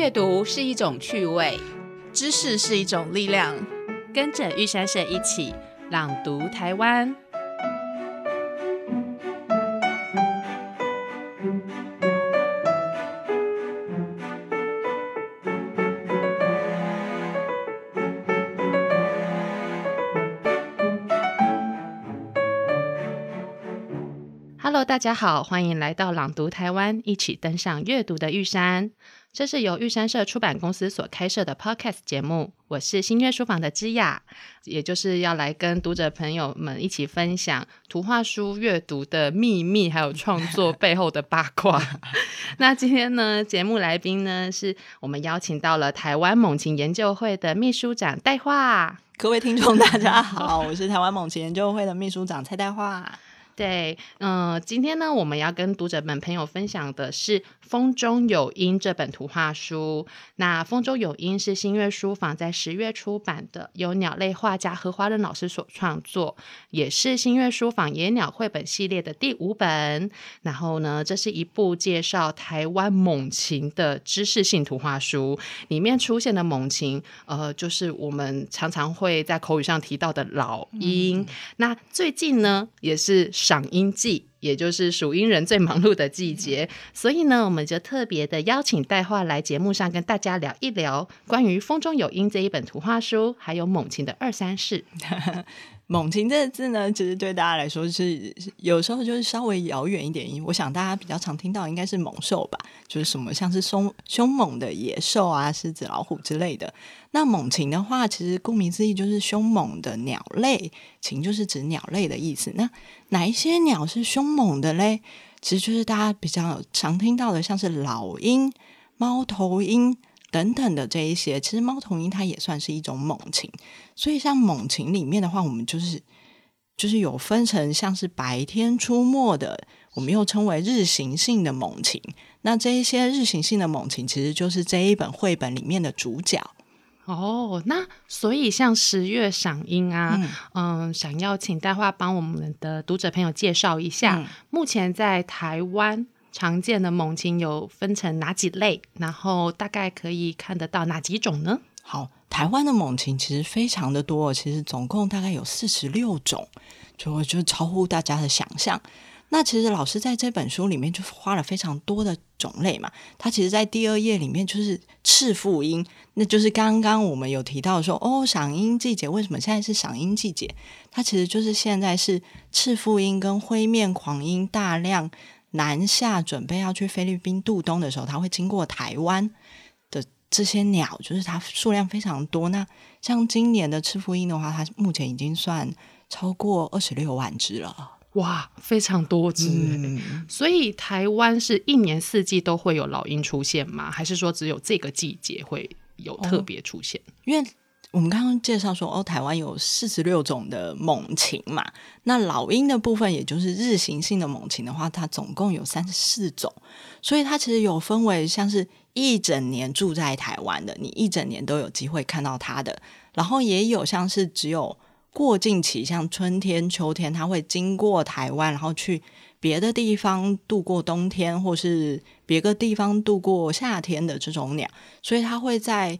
阅读是一种趣味，知识是一种力量。跟着玉山社一起朗读台湾。家好，欢迎来到朗读台湾，一起登上阅读的玉山。这是由玉山社出版公司所开设的 Podcast 节目，我是新月书房的知雅，也就是要来跟读者朋友们一起分享图画书阅读的秘密，还有创作背后的八卦。那今天呢，节目来宾呢，是我们邀请到了台湾猛禽研究会的秘书长戴化。各位听众，大家好，我是台湾猛禽研究会的秘书长蔡戴化。对，嗯，今天呢，我们要跟读者们朋友分享的是《风中有鹰》这本图画书。那《风中有鹰》是新月书房在十月出版的，由鸟类画家何华仁老师所创作，也是新月书房野鸟绘本系列的第五本。然后呢，这是一部介绍台湾猛禽的知识性图画书，里面出现的猛禽，呃，就是我们常常会在口语上提到的老鹰。那最近呢，也是。赏樱季，也就是属鹰人最忙碌的季节，所以呢，我们就特别的邀请戴画来节目上跟大家聊一聊关于《风中有鹰》这一本图画书，还有猛禽的二三事。猛禽这个字呢，其实对大家来说是有时候就是稍微遥远一点。我想大家比较常听到应该是猛兽吧，就是什么像是凶凶猛的野兽啊，狮子、老虎之类的。那猛禽的话，其实顾名思义就是凶猛的鸟类，禽就是指鸟类的意思。那哪一些鸟是凶猛的嘞？其实就是大家比较常听到的，像是老鹰、猫头鹰。等等的这一些，其实猫头鹰它也算是一种猛禽，所以像猛禽里面的话，我们就是就是有分成像是白天出没的，我们又称为日行性的猛禽。那这一些日行性的猛禽，其实就是这一本绘本里面的主角。哦，那所以像十月赏樱啊，嗯，想要请戴画帮我们的读者朋友介绍一下，目前在台湾。常见的猛禽有分成哪几类？然后大概可以看得到哪几种呢？好，台湾的猛禽其实非常的多，其实总共大概有四十六种，就就超乎大家的想象。那其实老师在这本书里面就花了非常多的种类嘛。他其实，在第二页里面就是赤腹鹰，那就是刚刚我们有提到说，哦，赏樱季节为什么现在是赏樱季节？它其实就是现在是赤腹鹰跟灰面狂鹰大量。南下准备要去菲律宾度冬的时候，它会经过台湾的这些鸟，就是它数量非常多。那像今年的赤腹鹰的话，它目前已经算超过二十六万只了。哇，非常多只。所以台湾是一年四季都会有老鹰出现吗？还是说只有这个季节会有特别出现？因为我们刚刚介绍说，哦，台湾有四十六种的猛禽嘛。那老鹰的部分，也就是日行性的猛禽的话，它总共有三十四种。所以它其实有分为像是一整年住在台湾的，你一整年都有机会看到它的。然后也有像是只有过境期，像春天、秋天，它会经过台湾，然后去别的地方度过冬天，或是别个地方度过夏天的这种鸟。所以它会在。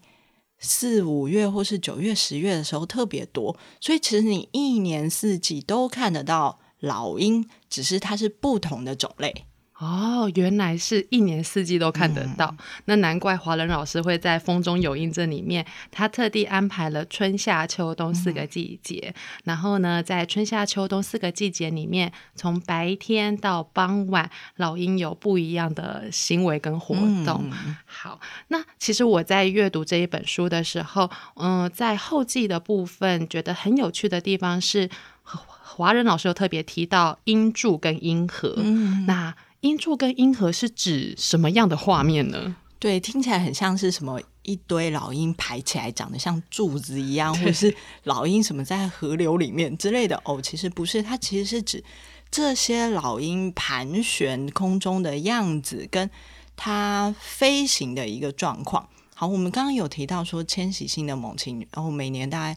四五月或是九月、十月的时候特别多，所以其实你一年四季都看得到老鹰，只是它是不同的种类。哦，原来是一年四季都看得到，那难怪华伦老师会在《风中有鹰》这里面，他特地安排了春夏秋冬四个季节，然后呢，在春夏秋冬四个季节里面，从白天到傍晚，老鹰有不一样的行为跟活动。好，那其实我在阅读这一本书的时候，嗯，在后记的部分，觉得很有趣的地方是，华人老师有特别提到鹰柱跟鹰盒，那。鹰柱跟音盒是指什么样的画面呢？对，听起来很像是什么一堆老鹰排起来，长得像柱子一样，或者是老鹰什么在河流里面之类的。哦，其实不是，它其实是指这些老鹰盘旋空中的样子，跟它飞行的一个状况。好，我们刚刚有提到说迁徙性的猛禽，然后每年大概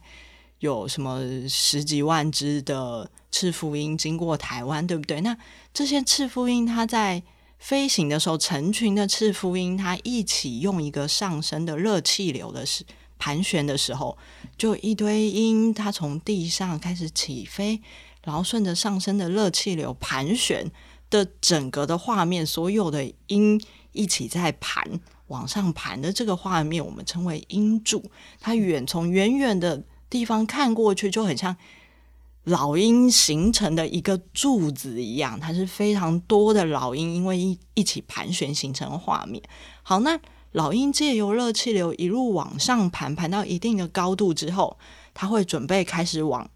有什么十几万只的赤腹鹰经过台湾，对不对？那这些赤腹鹰，它在飞行的时候，成群的赤腹鹰它一起用一个上升的热气流的时盘旋的时候，就一堆鹰它从地上开始起飞，然后顺着上升的热气流盘旋的整个的画面，所有的鹰一起在盘往上盘的这个画面，我们称为鹰柱。它远从远远的地方看过去，就很像。老鹰形成的一个柱子一样，它是非常多的老鹰，因为一一起盘旋形成画面。好，那老鹰借由热气流一路往上盘，盘到一定的高度之后，它会准备开始往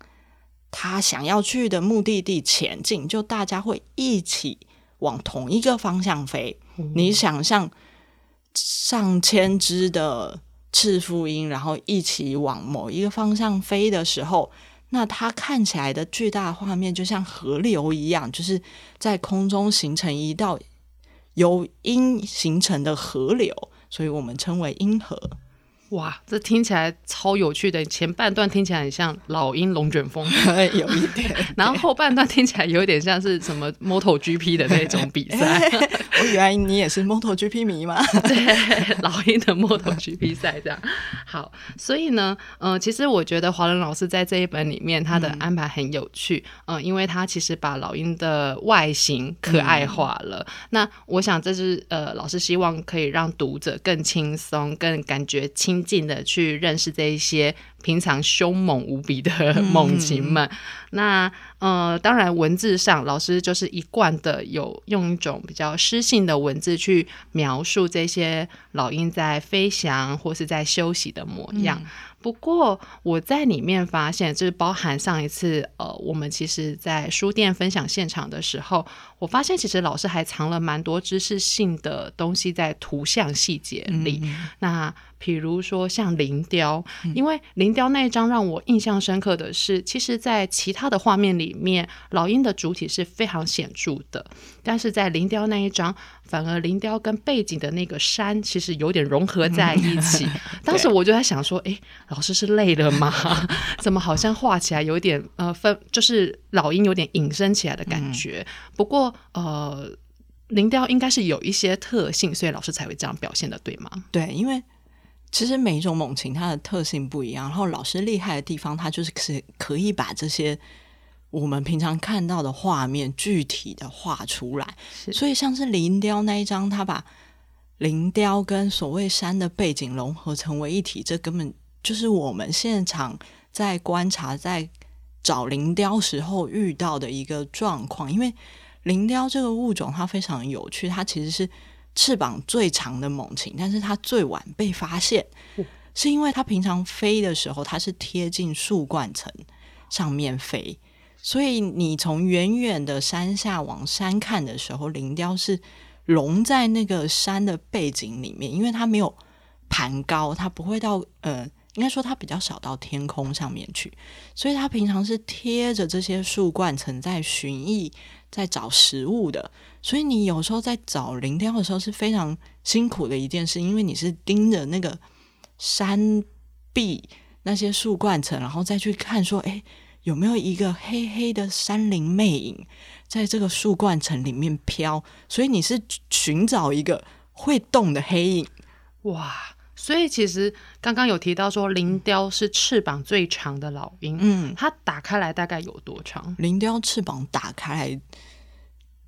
它想要去的目的地前进，就大家会一起往同一个方向飞。你想象上千只的赤腹鹰，然后一起往某一个方向飞的时候。那它看起来的巨大画面就像河流一样，就是在空中形成一道由鹰形成的河流，所以我们称为鹰河。哇，这听起来超有趣的。前半段听起来很像老鹰龙卷风，有一点。然后后半段听起来有点像是什么 Moto GP 的那种比赛。我以为你也是 Moto GP 迷嘛？对，老鹰的 Moto GP 赛这样。好，所以呢，嗯，其实我觉得华伦老师在这一本里面他的安排很有趣，嗯，因为他其实把老鹰的外形可爱化了。那我想这是呃，老师希望可以让读者更轻松，更感觉轻。近的去认识这一些平常凶猛无比的 猛禽们。那呃，当然文字上老师就是一贯的有用一种比较诗性的文字去描述这些老鹰在飞翔或是在休息的模样。不过我在里面发现，就是包含上一次呃，我们其实在书店分享现场的时候，我发现其实老师还藏了蛮多知识性的东西在图像细节里。那比如说像林雕，因为林雕那一张让我印象深刻的是，其实，在其他的画面里面，老鹰的主体是非常显著的，但是在林雕那一张，反而林雕跟背景的那个山其实有点融合在一起。当时我就在想说，哎，老师是累了吗？怎么好像画起来有点呃分，就是老鹰有点隐身起来的感觉。不过呃，林雕应该是有一些特性，所以老师才会这样表现的，对吗？对，因为。其实每一种猛禽它的特性不一样，然后老师厉害的地方，他就是可可以把这些我们平常看到的画面具体的画出来。所以像是林雕那一张，他把林雕跟所谓山的背景融合成为一体，这根本就是我们现场在观察、在找林雕时候遇到的一个状况。因为林雕这个物种它非常有趣，它其实是。翅膀最长的猛禽，但是它最晚被发现，是因为它平常飞的时候，它是贴近树冠层上面飞，所以你从远远的山下往山看的时候，林雕是融在那个山的背景里面，因为它没有盘高，它不会到呃，应该说它比较少到天空上面去，所以它平常是贴着这些树冠层在寻觅。在找食物的，所以你有时候在找林雕的时候是非常辛苦的一件事，因为你是盯着那个山壁那些树冠层，然后再去看说，哎，有没有一个黑黑的山林魅影在这个树冠层里面飘？所以你是寻找一个会动的黑影，哇！所以其实刚刚有提到说，林雕是翅膀最长的老鹰。嗯，它打开来大概有多长？林雕翅膀打开来，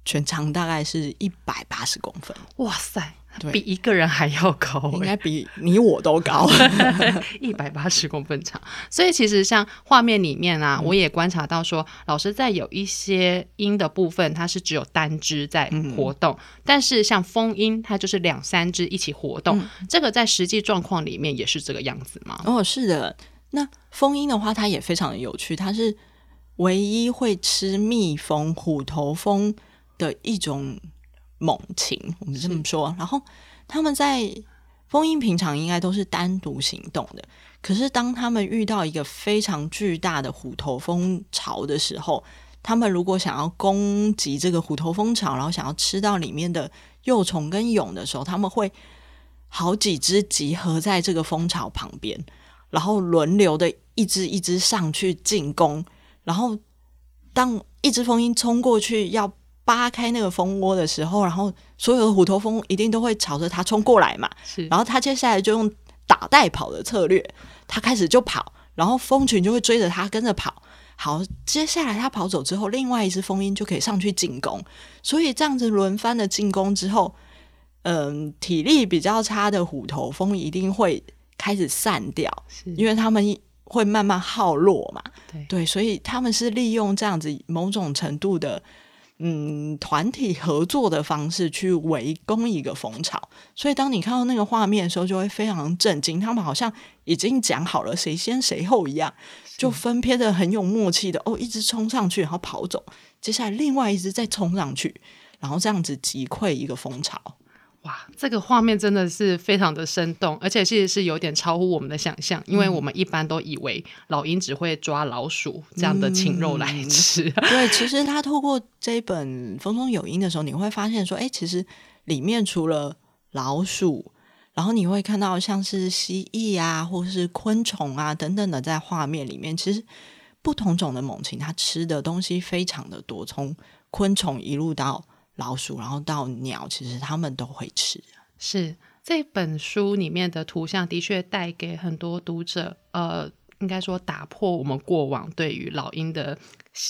全长大概是一百八十公分。哇塞！比一个人还要高，应该比你我都高，一百八十公分长。所以其实像画面里面啊，我也观察到说，老师在有一些音的部分，它是只有单只在活动，但是像蜂音，它就是两三只一起活动。这个在实际状况里面也是这个样子吗？哦，是的。那蜂音的话，它也非常的有趣，它是唯一会吃蜜蜂、虎头蜂的一种。猛禽，我们这么说。然后他们在蜂鹰平常应该都是单独行动的，可是当他们遇到一个非常巨大的虎头蜂巢的时候，他们如果想要攻击这个虎头蜂巢，然后想要吃到里面的幼虫跟蛹的时候，他们会好几只集合在这个蜂巢旁边，然后轮流的一只一只上去进攻，然后当一只蜂鹰冲过去要。扒开那个蜂窝的时候，然后所有的虎头蜂一定都会朝着它冲过来嘛。是，然后它接下来就用打带跑的策略，它开始就跑，然后蜂群就会追着它跟着跑。好，接下来它跑走之后，另外一只蜂鹰就可以上去进攻。所以这样子轮番的进攻之后，嗯，体力比较差的虎头蜂一定会开始散掉，是因为他们会慢慢耗落嘛。对对，所以他们是利用这样子某种程度的嗯团体合作的方式去围攻一个蜂巢。所以当你看到那个画面的时候，就会非常震惊。他们好像已经讲好了谁先谁后一样，就分别的很有默契的哦，一直冲上去，然后跑走，接下来另外一只再冲上去，然后这样子击溃一个蜂巢。哇，这个画面真的是非常的生动，而且其实是有点超乎我们的想象，因为我们一般都以为老鹰只会抓老鼠这样的禽肉来吃。对，其实他透过这本《风中有鹰》的时候，你会发现说，哎，其实里面除了老鼠，然后你会看到像是蜥蜴啊，或是昆虫啊等等的，在画面里面，其实不同种的猛禽，它吃的东西非常的多，从昆虫一路到老鼠，然后到鸟，其实它们都会吃。是这本书里面的图像的确带给很多读者，呃，应该说打破我们过往对于老鹰的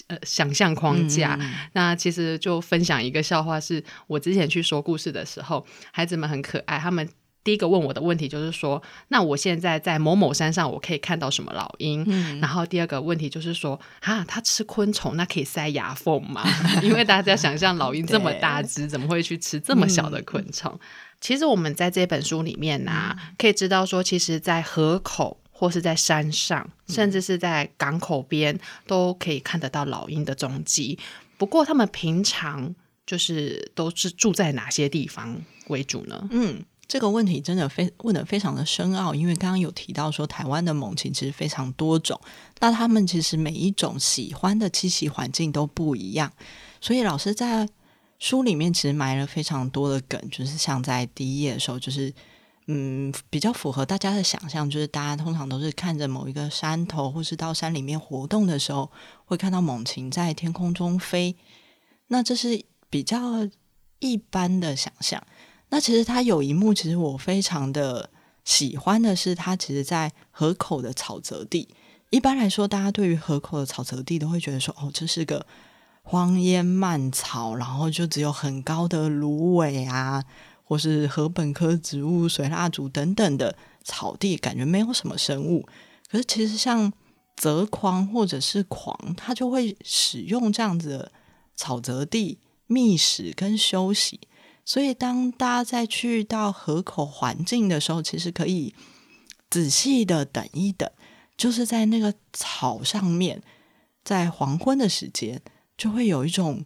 呃想象框架。那其实就分享一个笑话，是我之前去说故事的时候，孩子们很可爱，他们。第一个问我的问题就是说，那我现在在某某山上，我可以看到什么老鹰？然后第二个问题就是说，啊，它吃昆虫，那可以塞牙缝吗？因为大家想象老鹰这么大只，怎么会去吃这么小的昆虫？其实我们在这本书里面呢，可以知道说，其实，在河口或是在山上，甚至是在港口边，都可以看得到老鹰的踪迹。不过，他们平常就是都是住在哪些地方为主呢？嗯。这个问题真的非问的非常的深奥，因为刚刚有提到说台湾的猛禽其实非常多种，那他们其实每一种喜欢的栖息环境都不一样，所以老师在书里面其实埋了非常多的梗，就是像在第一页的时候，就是嗯比较符合大家的想象，就是大家通常都是看着某一个山头，或是到山里面活动的时候，会看到猛禽在天空中飞，那这是比较一般的想象。那其实它有一幕，其实我非常的喜欢的是，它其实，在河口的草泽地。一般来说，大家对于河口的草泽地都会觉得说，哦，这是个荒烟蔓草，然后就只有很高的芦苇啊，或是禾本科植物、水蜡烛等等的草地，感觉没有什么生物。可是，其实像泽狂或者是狂，它就会使用这样子的草泽地觅食跟休息。所以，当大家再去到河口环境的时候，其实可以仔细的等一等，就是在那个草上面，在黄昏的时间，就会有一种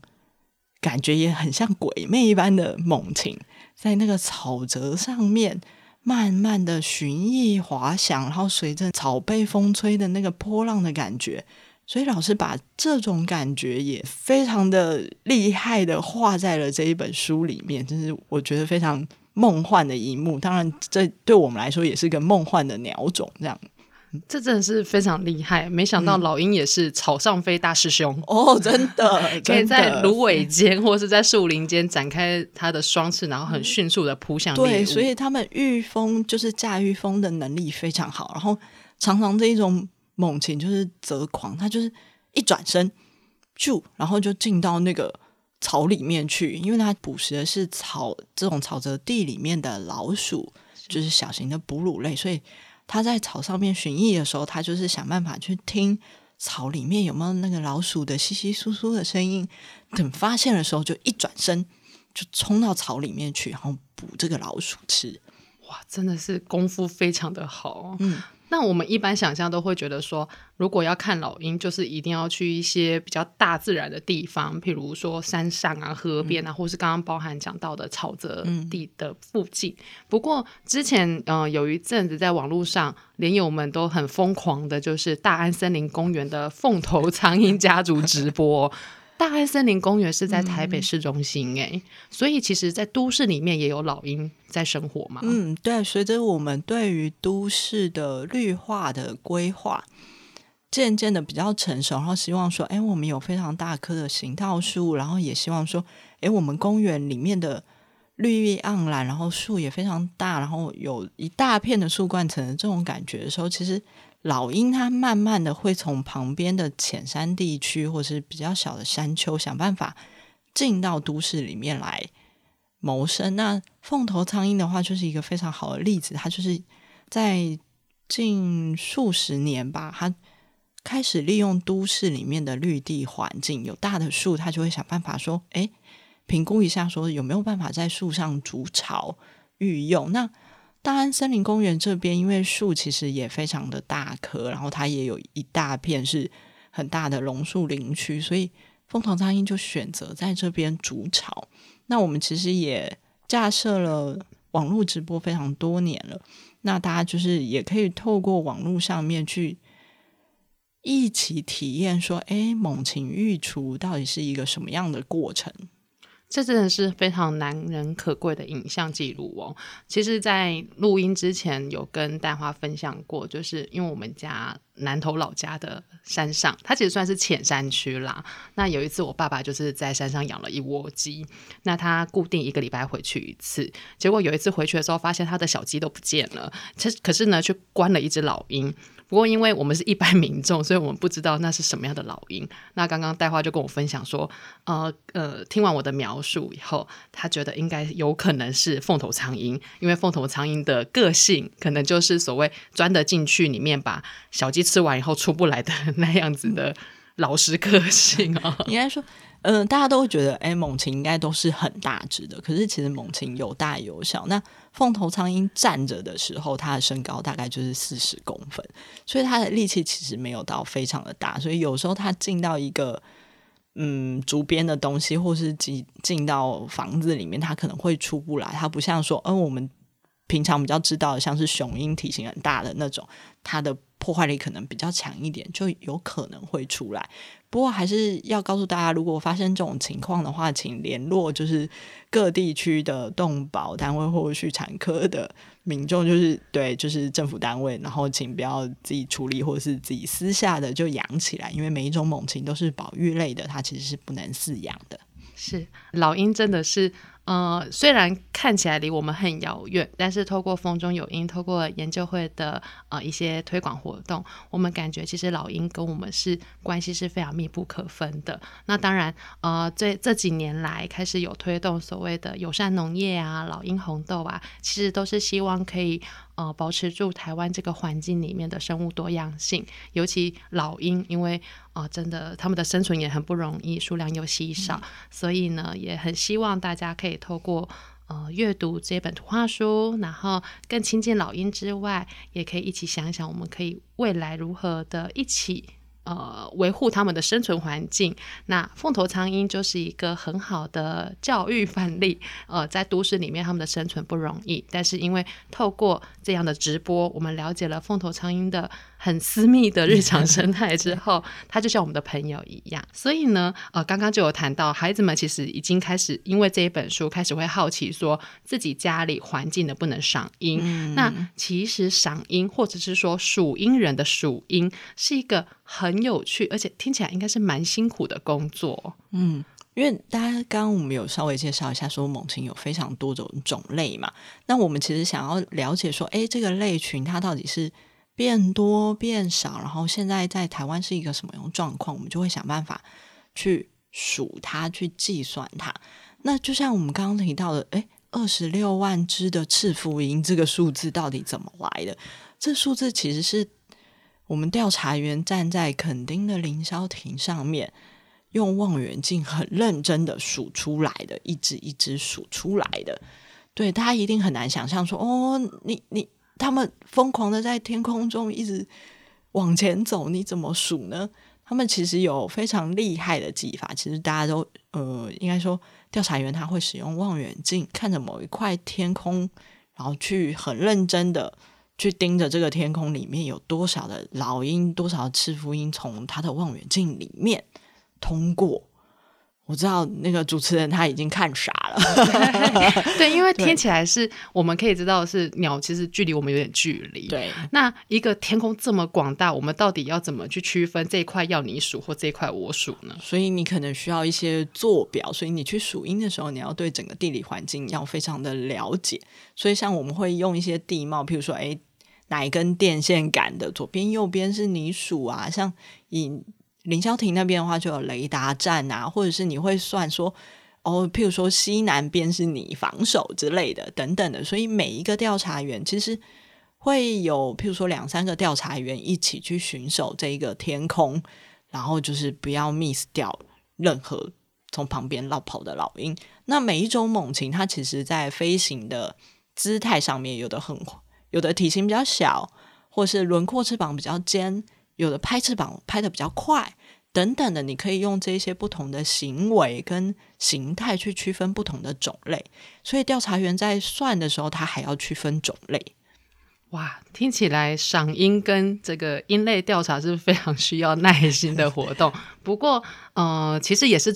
感觉，也很像鬼魅一般的猛禽，在那个草泽上面慢慢的寻意滑翔，然后随着草被风吹的那个波浪的感觉。所以老师把这种感觉也非常的厉害的画在了这一本书里面，就是我觉得非常梦幻的一幕。当然，这对我们来说也是个梦幻的鸟种。这样，这真的是非常厉害。没想到老鹰也是草上飞大师兄哦，真的 可以在芦苇间或是在树林间展开它的双翅，然后很迅速的扑向对，所以他们御风就是驾驭风的能力非常好，然后常常这一种。猛禽就是则狂，它就是一转身，就然后就进到那个草里面去，因为它捕食的是草这种草泽地里面的老鼠，就是小型的哺乳类，所以它在草上面寻觅的时候，它就是想办法去听草里面有没有那个老鼠的稀稀疏疏的声音，等发现的时候就一转身就冲到草里面去，然后捕这个老鼠吃。哇，真的是功夫非常的好，嗯。那我们一般想象都会觉得说，如果要看老鹰，就是一定要去一些比较大自然的地方，譬如说山上啊、河边啊，或是刚刚包含讲到的草泽地的附近。不过之前呃有一阵子在网络上，连友们都很疯狂的，就是大安森林公园的凤头苍鹰家族直播。大安森林公园是在台北市中心诶，所以其实，在都市里面也有老鹰在生活嘛。嗯，对。随着我们对于都市的绿化的规划，渐渐的比较成熟，然后希望说，哎，我们有非常大棵的行道树，然后也希望说，哎，我们公园里面的绿意盎然，然后树也非常大，然后有一大片的树冠层的这种感觉的时候，其实老鹰它慢慢的会从旁边的浅山地区或者是比较小的山丘想办法进到都市里面来谋生。那凤头苍鹰的话，就是一个非常好的例子，它就是在近数十年吧，它。开始利用都市里面的绿地环境，有大的树，它就会想办法说：“哎，评估一下，说有没有办法在树上筑巢育用。”那大安森林公园这边，因为树其实也非常的大棵，然后它也有一大片是很大的榕树林区，所以凤头苍蝇就选择在这边筑巢。那我们其实也架设了网络直播非常多年了，那大家就是也可以透过网络上面去。一起体验说，哎，猛禽育雏到底是一个什么样的过程？这真的是非常难能可贵的影像记录哦。其实，在录音之前有跟大花分享过，就是因为我们家南投老家的山上，它其实算是浅山区啦。那有一次，我爸爸就是在山上养了一窝鸡，那他固定一个礼拜回去一次。结果有一次回去的时候，发现他的小鸡都不见了，可可是呢，却关了一只老鹰。不过，因为我们是一般民众，所以我们不知道那是什么样的老鹰。那刚刚戴花就跟我分享说，呃呃，听完我的描述以后，他觉得应该有可能是凤头苍鹰，因为凤头苍鹰的个性可能就是所谓钻得进去里面，把小鸡吃完以后出不来的 那样子的老实个性啊。应该说。嗯，大家都会觉得，哎，猛禽应该都是很大只的。可是其实猛禽有大有小。那凤头苍鹰站着的时候，它的身高大概就是四十公分，所以它的力气其实没有到非常的大。所以有时候它进到一个嗯竹编的东西，或是进进到房子里面，它可能会出不来。它不像说，嗯，我们平常比较知道的，像是雄鹰体型很大的那种，它的破坏力可能比较强一点，就有可能会出来。不过还是要告诉大家，如果发生这种情况的话，请联络就是各地区的动保单位或畜产科的民众，就是对，就是政府单位，然后请不要自己处理，或者是自己私下的就养起来，因为每一种猛禽都是保育类的，它其实是不能饲养的。是老鹰真的是。呃，虽然看起来离我们很遥远，但是透过风中有鹰，透过研究会的呃一些推广活动，我们感觉其实老鹰跟我们是关系是非常密不可分的。那当然，呃，这这几年来开始有推动所谓的友善农业啊，老鹰红豆啊，其实都是希望可以。呃，保持住台湾这个环境里面的生物多样性，尤其老鹰，因为啊，真的它们的生存也很不容易，数量又稀少，所以呢，也很希望大家可以透过呃阅读这本图画书，然后更亲近老鹰之外，也可以一起想想，我们可以未来如何的一起。呃，维护他们的生存环境，那凤头苍蝇就是一个很好的教育范例。呃，在都市里面，他们的生存不容易，但是因为透过这样的直播，我们了解了凤头苍蝇的。很私密的日常 生态之后，它就像我们的朋友一样。所以呢，呃，刚刚就有谈到，孩子们其实已经开始因为这一本书开始会好奇，说自己家里环境的不能赏鹰。那其实赏鹰，或者是说属鹰人的属鹰，是一个很有趣，而且听起来应该是蛮辛苦的工作。嗯，因为大家刚刚我们有稍微介绍一下，说猛禽有非常多种种类嘛。那我们其实想要了解说，哎，这个类群它到底是？变多变少，然后现在在台湾是一个什么样状况？我们就会想办法去数它，去计算它。那就像我们刚刚提到的，诶二十六万只的赤腹鹰，这个数字到底怎么来的？这数字其实是我们调查员站在垦丁的凌霄亭上面，用望远镜很认真的数出来的，一只一只数出来的。对，大家一定很难想象说，哦，你你。他们疯狂的在天空中一直往前走，你怎么数呢？他们其实有非常厉害的技法。其实大家都呃，应该说调查员他会使用望远镜看着某一块天空，然后去很认真的去盯着这个天空里面有多少的老鹰、多少赤腹鹰从他的望远镜里面通过。我知道那个主持人他已经看傻了，对，因为听起来是我们可以知道是鸟，其实距离我们有点距离。对，那一个天空这么广大，我们到底要怎么去区分这一块要你数或这一块我数呢？所以你可能需要一些坐标，所以你去数音的时候，你要对整个地理环境要非常的了解。所以像我们会用一些地貌，譬如说，哎，哪一根电线杆的左边、右边是你数啊？像以凌霄亭那边的话，就有雷达站啊，或者是你会算说，哦，譬如说西南边是你防守之类的，等等的。所以每一个调查员其实会有，譬如说两三个调查员一起去巡守这一个天空，然后就是不要 miss 掉任何从旁边绕跑的老鹰。那每一种猛禽，它其实在飞行的姿态上面，有的很，有的体型比较小，或是轮廓翅膀比较尖。有的拍翅膀拍的比较快，等等的，你可以用这些不同的行为跟形态去区分不同的种类。所以调查员在算的时候，他还要区分种类。哇，听起来赏音跟这个音类调查是非常需要耐心的活动。不过，呃，其实也是。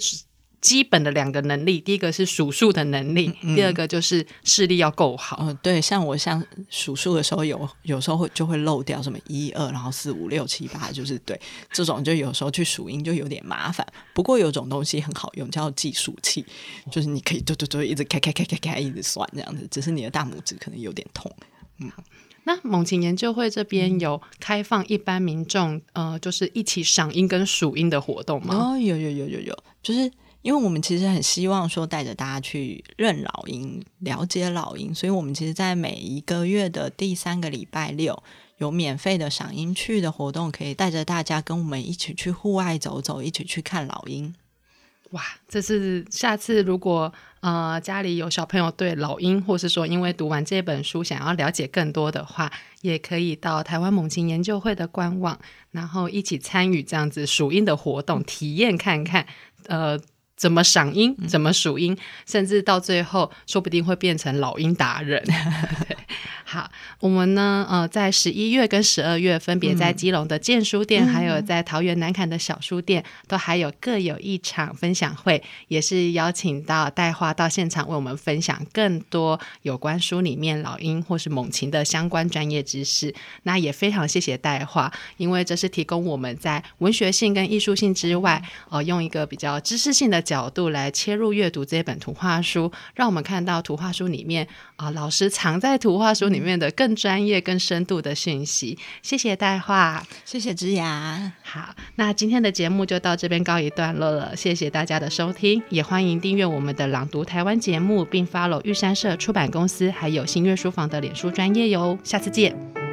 基本的两个能力，第一个是数数的能力，第二个就是视力要够好。嗯，对，像我像数数的时候，有有时候会就会漏掉什么一二，然后四五六七八，就是对这种就有时候去数音就有点麻烦。不过有种东西很好用，叫计数器，就是你可以嘟嘟嘟一直开开开开开一直算这样子，只是你的大拇指可能有点痛。嗯，那猛禽研究会这边有开放一般民众呃，就是一起赏音跟数音的活动吗？哦，有有有有有，就是。因为我们其实很希望说带着大家去认老鹰、了解老鹰，所以我们其实，在每一个月的第三个礼拜六，有免费的赏鹰去的活动，可以带着大家跟我们一起去户外走走，一起去看老鹰。哇，这是下次如果呃家里有小朋友对老鹰，或是说因为读完这本书想要了解更多的话，也可以到台湾猛禽研究会的官网，然后一起参与这样子数鹰的活动，体验看看。呃。怎么赏音，怎么数音，甚至到最后，说不定会变成老鹰达人。好，我们呢，呃，在十一月跟十二月，分别在基隆的建书店，还有在桃园南坎的小书店，都还有各有一场分享会，也是邀请到戴花到现场为我们分享更多有关书里面老鹰或是猛禽的相关专业知识。那也非常谢谢戴花，因为这是提供我们在文学性跟艺术性之外，呃，用一个比较知识性的角度来切入阅读这本图画书，让我们看到图画书里面啊，老师藏在图画书里。里面的更专业、更深度的讯息，谢谢代话，谢谢之雅。好，那今天的节目就到这边告一段落了，谢谢大家的收听，也欢迎订阅我们的朗读台湾节目，并 follow 玉山社出版公司还有新月书房的脸书专业哟。下次见。